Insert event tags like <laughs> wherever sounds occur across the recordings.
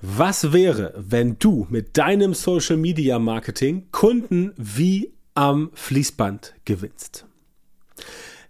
Was wäre, wenn du mit deinem Social Media Marketing Kunden wie am Fließband gewinnst?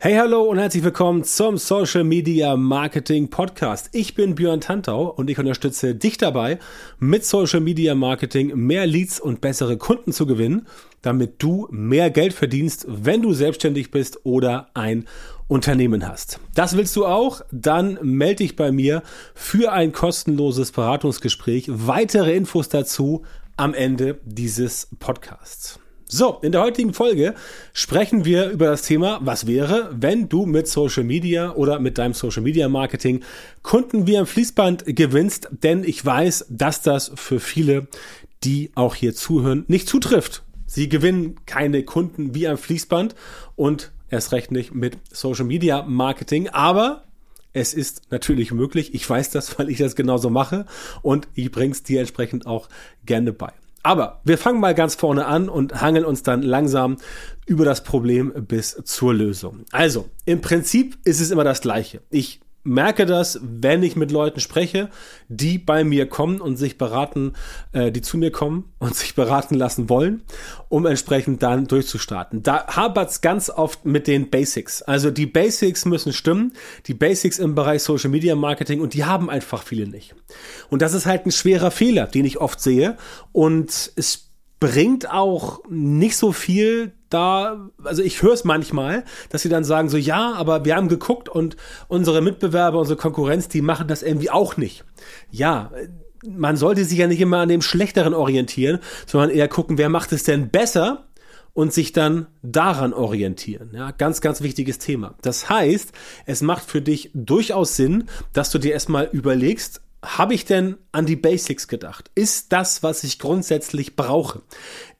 Hey, hallo und herzlich willkommen zum Social Media Marketing Podcast. Ich bin Björn Tantau und ich unterstütze dich dabei, mit Social Media Marketing mehr Leads und bessere Kunden zu gewinnen, damit du mehr Geld verdienst, wenn du selbstständig bist oder ein Unternehmen hast. Das willst du auch? Dann melde dich bei mir für ein kostenloses Beratungsgespräch. Weitere Infos dazu am Ende dieses Podcasts. So, in der heutigen Folge sprechen wir über das Thema, was wäre, wenn du mit Social Media oder mit deinem Social Media Marketing Kunden wie am Fließband gewinnst, denn ich weiß, dass das für viele, die auch hier zuhören, nicht zutrifft. Sie gewinnen keine Kunden wie am Fließband und erst recht nicht mit Social Media Marketing, aber es ist natürlich möglich. Ich weiß das, <laughs> weil ich das genauso mache und ich bringe es dir entsprechend auch gerne bei. Aber wir fangen mal ganz vorne an und hangeln uns dann langsam über das Problem bis zur Lösung. Also, im Prinzip ist es immer das Gleiche. Ich merke das, wenn ich mit Leuten spreche, die bei mir kommen und sich beraten, äh, die zu mir kommen <laughs> und sich beraten lassen wollen, um entsprechend dann durchzustarten. Da hapert's ganz oft mit den Basics. Also die Basics müssen stimmen, die Basics im Bereich Social Media Marketing und die haben einfach viele nicht. Und das ist halt ein schwerer Fehler, den ich oft sehe und es bringt auch nicht so viel da, also ich höre es manchmal, dass sie dann sagen so, ja, aber wir haben geguckt und unsere Mitbewerber, unsere Konkurrenz, die machen das irgendwie auch nicht. Ja, man sollte sich ja nicht immer an dem Schlechteren orientieren, sondern eher gucken, wer macht es denn besser und sich dann daran orientieren. Ja, ganz, ganz wichtiges Thema. Das heißt, es macht für dich durchaus Sinn, dass du dir erstmal überlegst, habe ich denn an die Basics gedacht? Ist das, was ich grundsätzlich brauche?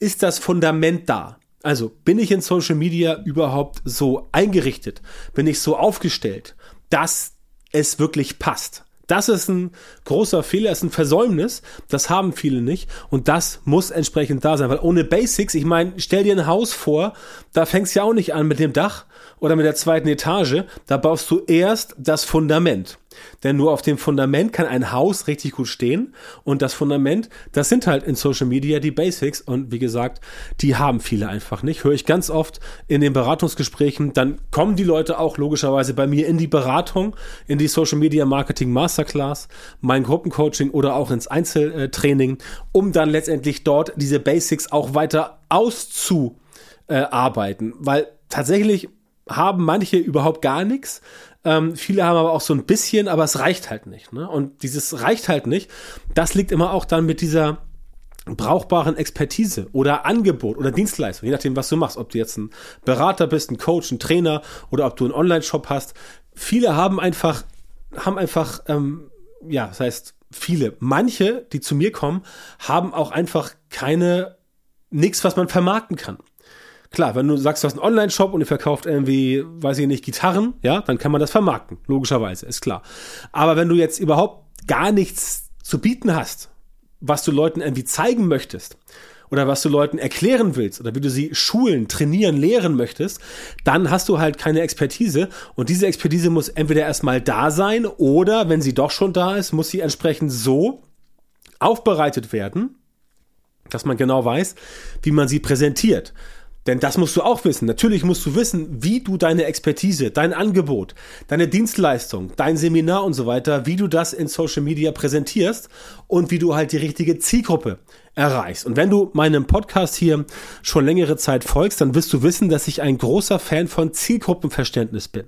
Ist das Fundament da? Also bin ich in Social Media überhaupt so eingerichtet? Bin ich so aufgestellt, dass es wirklich passt? Das ist ein großer Fehler, ist ein Versäumnis. Das haben viele nicht. Und das muss entsprechend da sein. Weil ohne Basics, ich meine, stell dir ein Haus vor, da fängst du ja auch nicht an mit dem Dach oder mit der zweiten Etage. Da baust du erst das Fundament. Denn nur auf dem Fundament kann ein Haus richtig gut stehen. Und das Fundament, das sind halt in Social Media die Basics. Und wie gesagt, die haben viele einfach nicht. Höre ich ganz oft in den Beratungsgesprächen. Dann kommen die Leute auch logischerweise bei mir in die Beratung, in die Social Media Marketing Masterclass, mein Gruppencoaching oder auch ins Einzeltraining, um dann letztendlich dort diese Basics auch weiter auszuarbeiten. Weil tatsächlich haben manche überhaupt gar nichts ähm, viele haben aber auch so ein bisschen, aber es reicht halt nicht. Ne? Und dieses reicht halt nicht, das liegt immer auch dann mit dieser brauchbaren Expertise oder Angebot oder Dienstleistung, je nachdem, was du machst, ob du jetzt ein Berater bist, ein Coach, ein Trainer oder ob du einen Online-Shop hast. Viele haben einfach, haben einfach, ähm, ja, das heißt, viele, manche, die zu mir kommen, haben auch einfach keine, nichts, was man vermarkten kann. Klar, wenn du sagst, du hast einen Online-Shop und ihr verkauft irgendwie, weiß ich nicht, Gitarren, ja, dann kann man das vermarkten, logischerweise, ist klar. Aber wenn du jetzt überhaupt gar nichts zu bieten hast, was du Leuten irgendwie zeigen möchtest, oder was du Leuten erklären willst oder wie du sie schulen, trainieren, lehren möchtest, dann hast du halt keine Expertise und diese Expertise muss entweder erstmal da sein oder wenn sie doch schon da ist, muss sie entsprechend so aufbereitet werden, dass man genau weiß, wie man sie präsentiert. Denn das musst du auch wissen. Natürlich musst du wissen, wie du deine Expertise, dein Angebot, deine Dienstleistung, dein Seminar und so weiter, wie du das in Social Media präsentierst und wie du halt die richtige Zielgruppe erreichst. Und wenn du meinem Podcast hier schon längere Zeit folgst, dann wirst du wissen, dass ich ein großer Fan von Zielgruppenverständnis bin.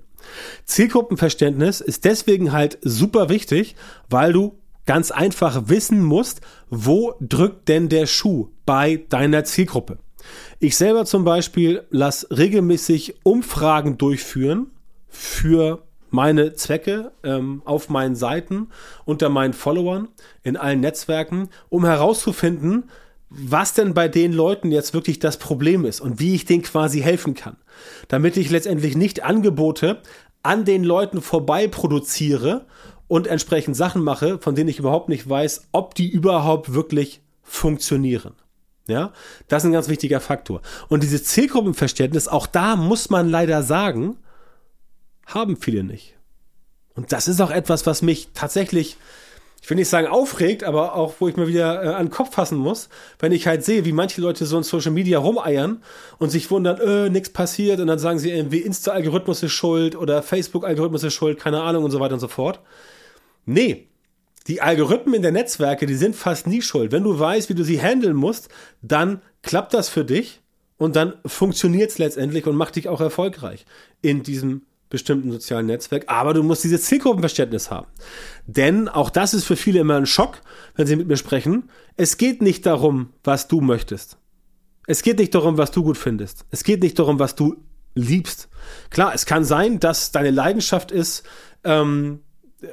Zielgruppenverständnis ist deswegen halt super wichtig, weil du ganz einfach wissen musst, wo drückt denn der Schuh bei deiner Zielgruppe. Ich selber zum Beispiel lasse regelmäßig Umfragen durchführen für meine Zwecke ähm, auf meinen Seiten, unter meinen Followern, in allen Netzwerken, um herauszufinden, was denn bei den Leuten jetzt wirklich das Problem ist und wie ich denen quasi helfen kann. Damit ich letztendlich nicht Angebote an den Leuten vorbei produziere und entsprechend Sachen mache, von denen ich überhaupt nicht weiß, ob die überhaupt wirklich funktionieren. Ja, das ist ein ganz wichtiger Faktor. Und dieses Zielgruppenverständnis, auch da muss man leider sagen, haben viele nicht. Und das ist auch etwas, was mich tatsächlich ich will nicht sagen aufregt, aber auch, wo ich mir wieder äh, an den Kopf fassen muss, wenn ich halt sehe, wie manche Leute so in Social Media rumeiern und sich wundern, äh, nichts passiert und dann sagen sie irgendwie, Insta-Algorithmus ist schuld oder Facebook-Algorithmus ist schuld, keine Ahnung und so weiter und so fort. Nee, die Algorithmen in der Netzwerke, die sind fast nie schuld. Wenn du weißt, wie du sie handeln musst, dann klappt das für dich und dann funktioniert es letztendlich und macht dich auch erfolgreich in diesem bestimmten sozialen Netzwerk, aber du musst dieses Zielgruppenverständnis haben. Denn auch das ist für viele immer ein Schock, wenn sie mit mir sprechen. Es geht nicht darum, was du möchtest. Es geht nicht darum, was du gut findest. Es geht nicht darum, was du liebst. Klar, es kann sein, dass deine Leidenschaft ist, ähm,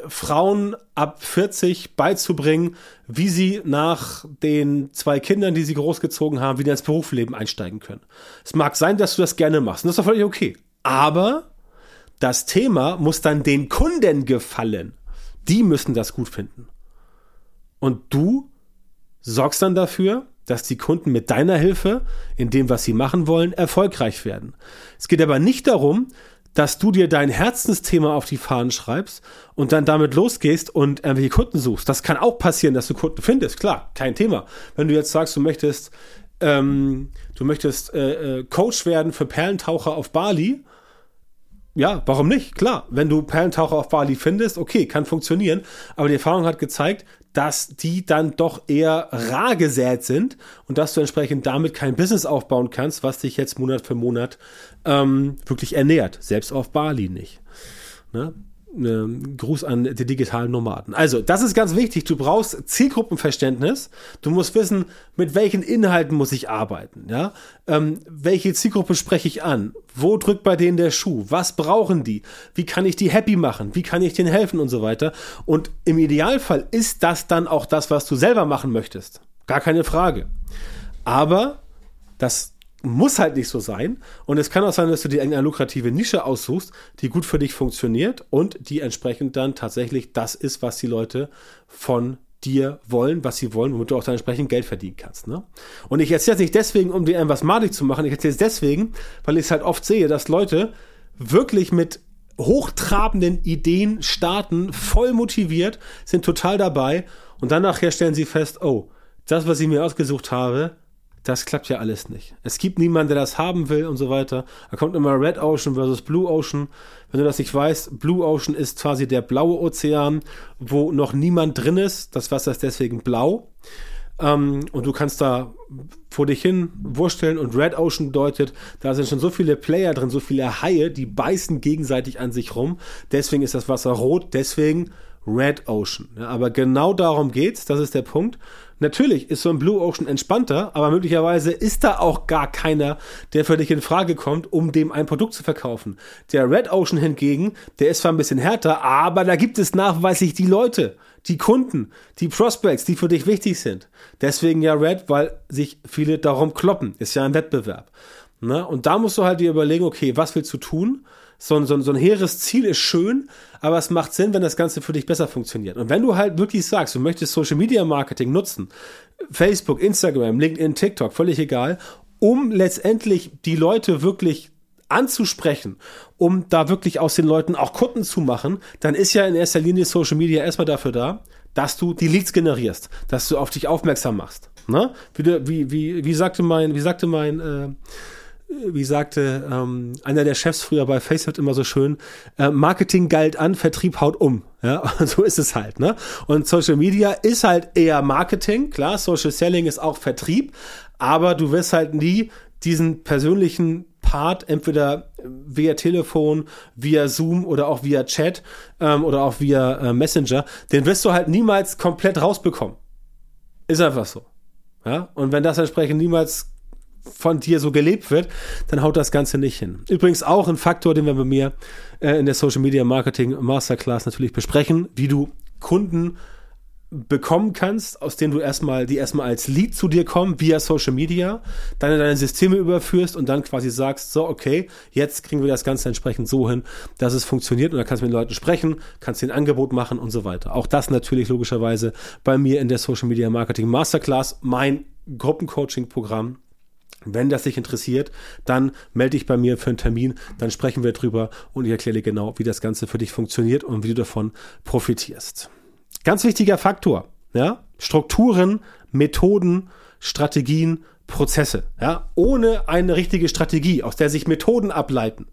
Frauen ab 40 beizubringen, wie sie nach den zwei Kindern, die sie großgezogen haben, wieder ins Berufsleben einsteigen können. Es mag sein, dass du das gerne machst. Und das ist doch völlig okay. Aber das Thema muss dann den Kunden gefallen. Die müssen das gut finden. Und du sorgst dann dafür, dass die Kunden mit deiner Hilfe in dem, was sie machen wollen, erfolgreich werden. Es geht aber nicht darum, dass du dir dein Herzensthema auf die Fahnen schreibst und dann damit losgehst und irgendwelche Kunden suchst. Das kann auch passieren, dass du Kunden findest. Klar, kein Thema. Wenn du jetzt sagst, du möchtest, ähm, du möchtest äh, äh Coach werden für Perlentaucher auf Bali ja, warum nicht? Klar, wenn du Perlentaucher auf Bali findest, okay, kann funktionieren. Aber die Erfahrung hat gezeigt, dass die dann doch eher rar gesät sind und dass du entsprechend damit kein Business aufbauen kannst, was dich jetzt Monat für Monat ähm, wirklich ernährt. Selbst auf Bali nicht. Ne? Äh, Gruß an die digitalen Nomaden. Also, das ist ganz wichtig. Du brauchst Zielgruppenverständnis. Du musst wissen, mit welchen Inhalten muss ich arbeiten. Ja? Ähm, welche Zielgruppe spreche ich an? Wo drückt bei denen der Schuh? Was brauchen die? Wie kann ich die happy machen? Wie kann ich denen helfen und so weiter? Und im Idealfall ist das dann auch das, was du selber machen möchtest. Gar keine Frage. Aber das muss halt nicht so sein. Und es kann auch sein, dass du dir eine lukrative Nische aussuchst, die gut für dich funktioniert und die entsprechend dann tatsächlich das ist, was die Leute von dir wollen, was sie wollen, womit du auch dann entsprechend Geld verdienen kannst. Ne? Und ich erzähle es nicht deswegen, um dir etwas madig zu machen, ich erzähle es deswegen, weil ich es halt oft sehe, dass Leute wirklich mit hochtrabenden Ideen starten, voll motiviert, sind total dabei und dann nachher stellen sie fest, oh, das, was ich mir ausgesucht habe, das klappt ja alles nicht. Es gibt niemanden, der das haben will und so weiter. Da kommt immer Red Ocean versus Blue Ocean. Wenn du das nicht weißt, Blue Ocean ist quasi der blaue Ozean, wo noch niemand drin ist. Das Wasser ist deswegen blau. Ähm, und du kannst da vor dich hin wursteln und Red Ocean bedeutet, da sind schon so viele Player drin, so viele Haie, die beißen gegenseitig an sich rum. Deswegen ist das Wasser rot, deswegen Red Ocean. Ja, aber genau darum geht's, das ist der Punkt. Natürlich ist so ein Blue Ocean entspannter, aber möglicherweise ist da auch gar keiner, der für dich in Frage kommt, um dem ein Produkt zu verkaufen. Der Red Ocean hingegen, der ist zwar ein bisschen härter, aber da gibt es nachweislich die Leute, die Kunden, die Prospects, die für dich wichtig sind. Deswegen ja Red, weil sich viele darum kloppen. Ist ja ein Wettbewerb. Na, und da musst du halt dir überlegen, okay, was willst du tun? So ein, so, ein, so ein hehres Ziel ist schön, aber es macht Sinn, wenn das Ganze für dich besser funktioniert. Und wenn du halt wirklich sagst, du möchtest Social Media Marketing nutzen, Facebook, Instagram, LinkedIn, TikTok, völlig egal, um letztendlich die Leute wirklich anzusprechen, um da wirklich aus den Leuten auch Kunden zu machen, dann ist ja in erster Linie Social Media erstmal dafür da, dass du die Leads generierst, dass du auf dich aufmerksam machst. Ne? Wie, wie, wie, sagte mein, wie sagte mein äh, wie sagte ähm, einer der Chefs früher bei Facebook immer so schön, äh, Marketing galt an, Vertrieb haut um. Ja, <laughs> und so ist es halt, ne? Und Social Media ist halt eher Marketing, klar, Social Selling ist auch Vertrieb, aber du wirst halt nie diesen persönlichen Part entweder via Telefon, via Zoom oder auch via Chat ähm, oder auch via äh, Messenger, den wirst du halt niemals komplett rausbekommen. Ist einfach so. Ja, und wenn das entsprechend niemals von dir so gelebt wird, dann haut das Ganze nicht hin. Übrigens auch ein Faktor, den wir bei mir äh, in der Social Media Marketing Masterclass natürlich besprechen, wie du Kunden bekommen kannst, aus denen du erstmal, die erstmal als Lead zu dir kommen via Social Media, dann in deine Systeme überführst und dann quasi sagst, so, okay, jetzt kriegen wir das Ganze entsprechend so hin, dass es funktioniert und dann kannst du mit den Leuten sprechen, kannst dir ein Angebot machen und so weiter. Auch das natürlich logischerweise bei mir in der Social Media Marketing Masterclass, mein Gruppencoaching-Programm, wenn das dich interessiert, dann melde dich bei mir für einen Termin, dann sprechen wir drüber und ich erkläre dir genau, wie das Ganze für dich funktioniert und wie du davon profitierst. Ganz wichtiger Faktor. Ja? Strukturen, Methoden, Strategien, Prozesse, ja, ohne eine richtige Strategie, aus der sich Methoden ableiten,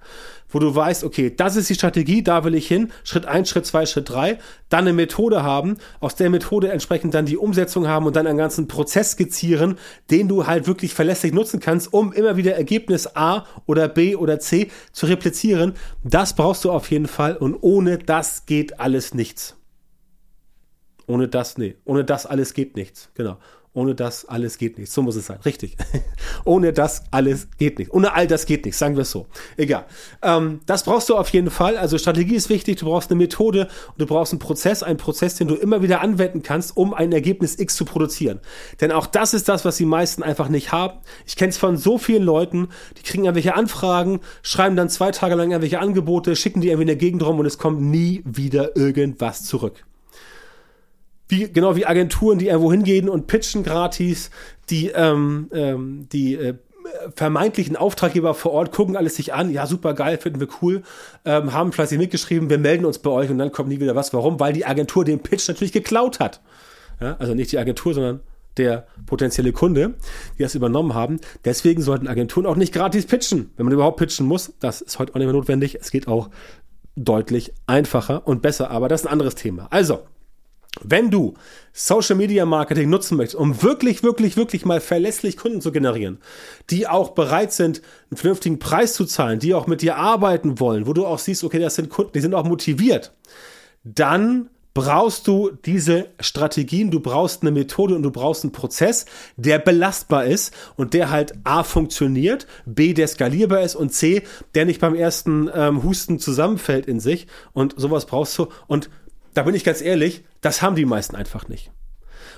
wo du weißt, okay, das ist die Strategie, da will ich hin, Schritt eins, Schritt zwei, Schritt drei, dann eine Methode haben, aus der Methode entsprechend dann die Umsetzung haben und dann einen ganzen Prozess skizzieren, den du halt wirklich verlässlich nutzen kannst, um immer wieder Ergebnis A oder B oder C zu replizieren. Das brauchst du auf jeden Fall und ohne das geht alles nichts. Ohne das, nee, ohne das alles geht nichts, genau. Ohne das alles geht nichts. So muss es sein. Richtig. <laughs> Ohne das alles geht nichts. Ohne all das geht nichts. Sagen wir es so. Egal. Ähm, das brauchst du auf jeden Fall. Also Strategie ist wichtig. Du brauchst eine Methode und du brauchst einen Prozess. Einen Prozess, den du immer wieder anwenden kannst, um ein Ergebnis X zu produzieren. Denn auch das ist das, was die meisten einfach nicht haben. Ich kenne es von so vielen Leuten, die kriegen irgendwelche Anfragen, schreiben dann zwei Tage lang irgendwelche Angebote, schicken die irgendwie in der Gegend rum und es kommt nie wieder irgendwas zurück wie, genau wie Agenturen, die irgendwo hingehen und pitchen gratis, die, ähm, ähm, die äh, vermeintlichen Auftraggeber vor Ort gucken alles sich an, ja, super geil, finden wir cool, ähm, haben fleißig mitgeschrieben, wir melden uns bei euch und dann kommt nie wieder was. Warum? Weil die Agentur den Pitch natürlich geklaut hat. Ja, also nicht die Agentur, sondern der potenzielle Kunde, die das übernommen haben. Deswegen sollten Agenturen auch nicht gratis pitchen, wenn man überhaupt pitchen muss. Das ist heute auch nicht mehr notwendig. Es geht auch deutlich einfacher und besser, aber das ist ein anderes Thema. Also, wenn du Social Media Marketing nutzen möchtest, um wirklich, wirklich, wirklich mal verlässlich Kunden zu generieren, die auch bereit sind, einen vernünftigen Preis zu zahlen, die auch mit dir arbeiten wollen, wo du auch siehst, okay, das sind Kunden, die sind auch motiviert, dann brauchst du diese Strategien, du brauchst eine Methode und du brauchst einen Prozess, der belastbar ist und der halt A funktioniert, B der skalierbar ist und C der nicht beim ersten ähm, Husten zusammenfällt in sich und sowas brauchst du und da bin ich ganz ehrlich, das haben die meisten einfach nicht.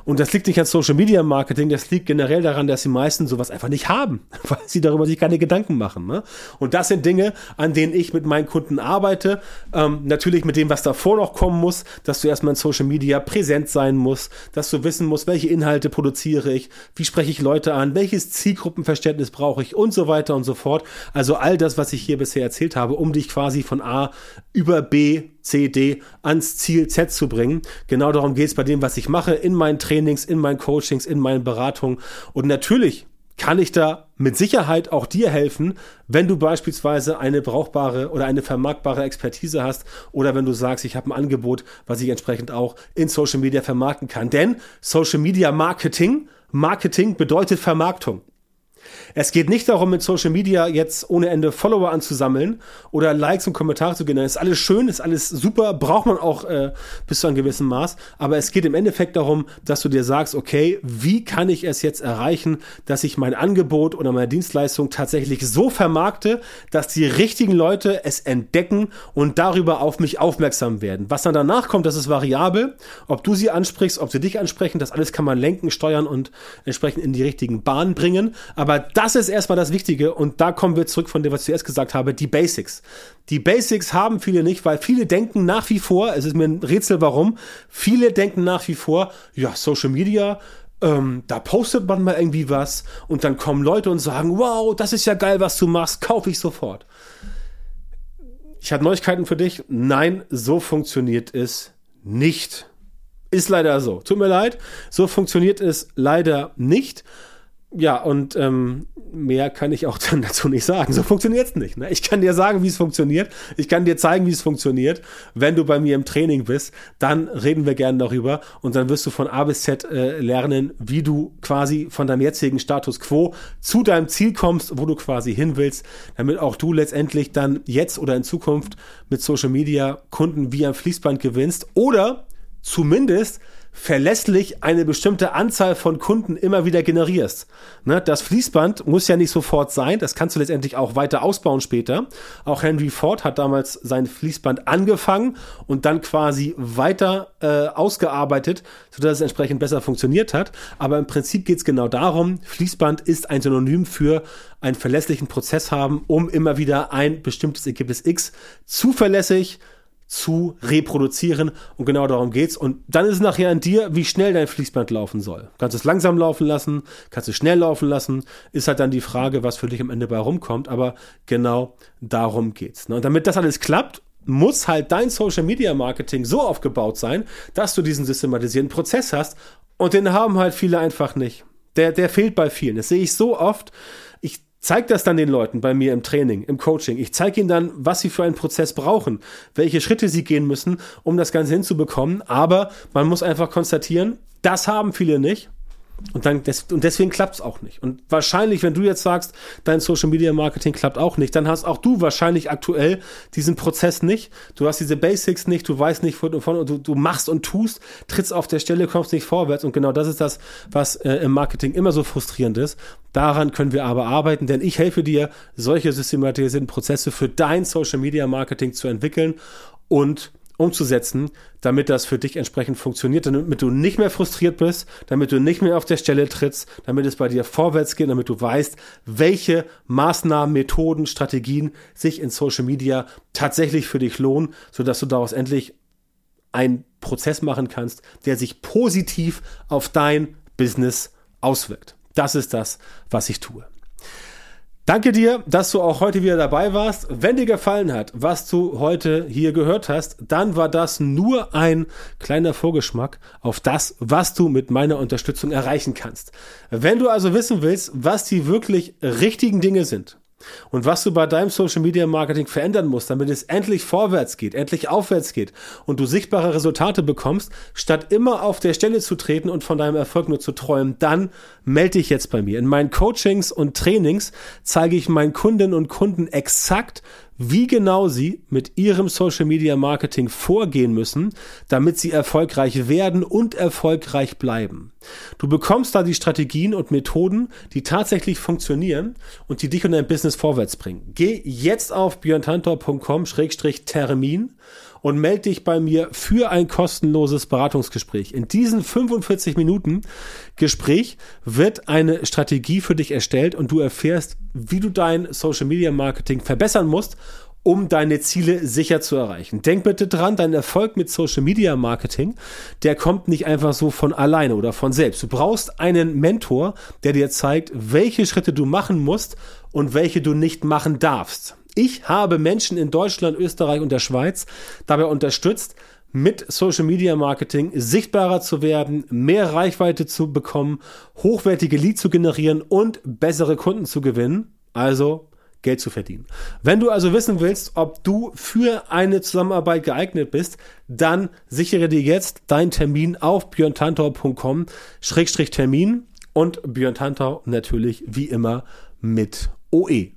Und das liegt nicht an Social Media Marketing, das liegt generell daran, dass die meisten sowas einfach nicht haben, <laughs> weil sie darüber sich keine Gedanken machen. Ne? Und das sind Dinge, an denen ich mit meinen Kunden arbeite. Ähm, natürlich mit dem, was davor noch kommen muss, dass du erstmal in Social Media präsent sein musst, dass du wissen musst, welche Inhalte produziere ich, wie spreche ich Leute an, welches Zielgruppenverständnis brauche ich und so weiter und so fort. Also all das, was ich hier bisher erzählt habe, um dich quasi von A über B C, D ans Ziel Z zu bringen. Genau darum geht es bei dem, was ich mache, in meinen Trainings, in meinen Coachings, in meinen Beratungen. Und natürlich kann ich da mit Sicherheit auch dir helfen, wenn du beispielsweise eine brauchbare oder eine vermarktbare Expertise hast oder wenn du sagst, ich habe ein Angebot, was ich entsprechend auch in Social Media vermarkten kann. Denn Social Media Marketing, Marketing bedeutet Vermarktung. Es geht nicht darum, mit Social Media jetzt ohne Ende Follower anzusammeln oder Likes und Kommentare zu generieren. Ist alles schön, ist alles super, braucht man auch äh, bis zu einem gewissen Maß. Aber es geht im Endeffekt darum, dass du dir sagst, okay, wie kann ich es jetzt erreichen, dass ich mein Angebot oder meine Dienstleistung tatsächlich so vermarkte, dass die richtigen Leute es entdecken und darüber auf mich aufmerksam werden. Was dann danach kommt, das ist variabel. Ob du sie ansprichst, ob sie dich ansprechen, das alles kann man lenken, steuern und entsprechend in die richtigen Bahnen bringen. Aber aber das ist erstmal das Wichtige und da kommen wir zurück von dem, was ich zuerst gesagt habe, die Basics. Die Basics haben viele nicht, weil viele denken nach wie vor, es ist mir ein Rätsel warum, viele denken nach wie vor, ja, Social Media, ähm, da postet man mal irgendwie was und dann kommen Leute und sagen, wow, das ist ja geil, was du machst, kaufe ich sofort. Ich habe Neuigkeiten für dich. Nein, so funktioniert es nicht. Ist leider so. Tut mir leid. So funktioniert es leider nicht ja, und ähm, mehr kann ich auch <laughs> dann dazu nicht sagen. So funktioniert es nicht. Ne? Ich kann dir sagen, wie es funktioniert. Ich kann dir zeigen, wie es funktioniert. Wenn du bei mir im Training bist, dann reden wir gerne darüber und dann wirst du von A bis Z äh, lernen, wie du quasi von deinem jetzigen Status quo zu deinem Ziel kommst, wo du quasi hin willst, damit auch du letztendlich dann jetzt oder in Zukunft mit Social Media Kunden wie am Fließband gewinnst oder zumindest verlässlich eine bestimmte Anzahl von Kunden immer wieder generierst. Ne, das Fließband muss ja nicht sofort sein, das kannst du letztendlich auch weiter ausbauen später. Auch Henry Ford hat damals sein Fließband angefangen und dann quasi weiter äh, ausgearbeitet, sodass es entsprechend besser funktioniert hat. Aber im Prinzip geht es genau darum, Fließband ist ein Synonym für einen verlässlichen Prozess haben, um immer wieder ein bestimmtes Ergebnis X zuverlässig zu reproduzieren. Und genau darum geht's. Und dann ist es nachher an dir, wie schnell dein Fließband laufen soll. Kannst du es langsam laufen lassen, kannst du es schnell laufen lassen, ist halt dann die Frage, was für dich am Ende bei rumkommt. Aber genau darum geht's. Und damit das alles klappt, muss halt dein Social Media Marketing so aufgebaut sein, dass du diesen systematisierten Prozess hast. Und den haben halt viele einfach nicht. Der, der fehlt bei vielen. Das sehe ich so oft. Zeige das dann den Leuten bei mir im Training, im Coaching. Ich zeige ihnen dann, was sie für einen Prozess brauchen, welche Schritte sie gehen müssen, um das Ganze hinzubekommen. Aber man muss einfach konstatieren, das haben viele nicht. Und, dann des, und deswegen klappt es auch nicht. Und wahrscheinlich, wenn du jetzt sagst, dein Social Media Marketing klappt auch nicht, dann hast auch du wahrscheinlich aktuell diesen Prozess nicht. Du hast diese Basics nicht, du weißt nicht, wovon und du, du machst und tust, trittst auf der Stelle, kommst nicht vorwärts. Und genau das ist das, was äh, im Marketing immer so frustrierend ist. Daran können wir aber arbeiten, denn ich helfe dir, solche systematisierten Prozesse für dein Social Media Marketing zu entwickeln und umzusetzen, damit das für dich entsprechend funktioniert, damit du nicht mehr frustriert bist, damit du nicht mehr auf der Stelle trittst, damit es bei dir vorwärts geht, damit du weißt, welche Maßnahmen, Methoden, Strategien sich in Social Media tatsächlich für dich lohnen, sodass du daraus endlich einen Prozess machen kannst, der sich positiv auf dein Business auswirkt. Das ist das, was ich tue. Danke dir, dass du auch heute wieder dabei warst. Wenn dir gefallen hat, was du heute hier gehört hast, dann war das nur ein kleiner Vorgeschmack auf das, was du mit meiner Unterstützung erreichen kannst. Wenn du also wissen willst, was die wirklich richtigen Dinge sind, und was du bei deinem Social Media Marketing verändern musst, damit es endlich vorwärts geht, endlich aufwärts geht und du sichtbare Resultate bekommst, statt immer auf der Stelle zu treten und von deinem Erfolg nur zu träumen, dann melde dich jetzt bei mir. In meinen Coachings und Trainings zeige ich meinen Kundinnen und Kunden exakt, wie genau sie mit ihrem Social Media Marketing vorgehen müssen, damit sie erfolgreich werden und erfolgreich bleiben. Du bekommst da die Strategien und Methoden, die tatsächlich funktionieren und die dich und dein Business vorwärts bringen. Geh jetzt auf björntantor.com-termin und melde dich bei mir für ein kostenloses Beratungsgespräch. In diesen 45 Minuten Gespräch wird eine Strategie für dich erstellt und du erfährst, wie du dein Social Media Marketing verbessern musst, um deine Ziele sicher zu erreichen. Denk bitte dran, dein Erfolg mit Social Media Marketing, der kommt nicht einfach so von alleine oder von selbst. Du brauchst einen Mentor, der dir zeigt, welche Schritte du machen musst und welche du nicht machen darfst. Ich habe Menschen in Deutschland, Österreich und der Schweiz dabei unterstützt, mit Social Media Marketing sichtbarer zu werden, mehr Reichweite zu bekommen, hochwertige Leads zu generieren und bessere Kunden zu gewinnen. Also Geld zu verdienen. Wenn du also wissen willst, ob du für eine Zusammenarbeit geeignet bist, dann sichere dir jetzt deinen Termin auf björntantor.com-termin und Björn Tantau natürlich wie immer mit OE.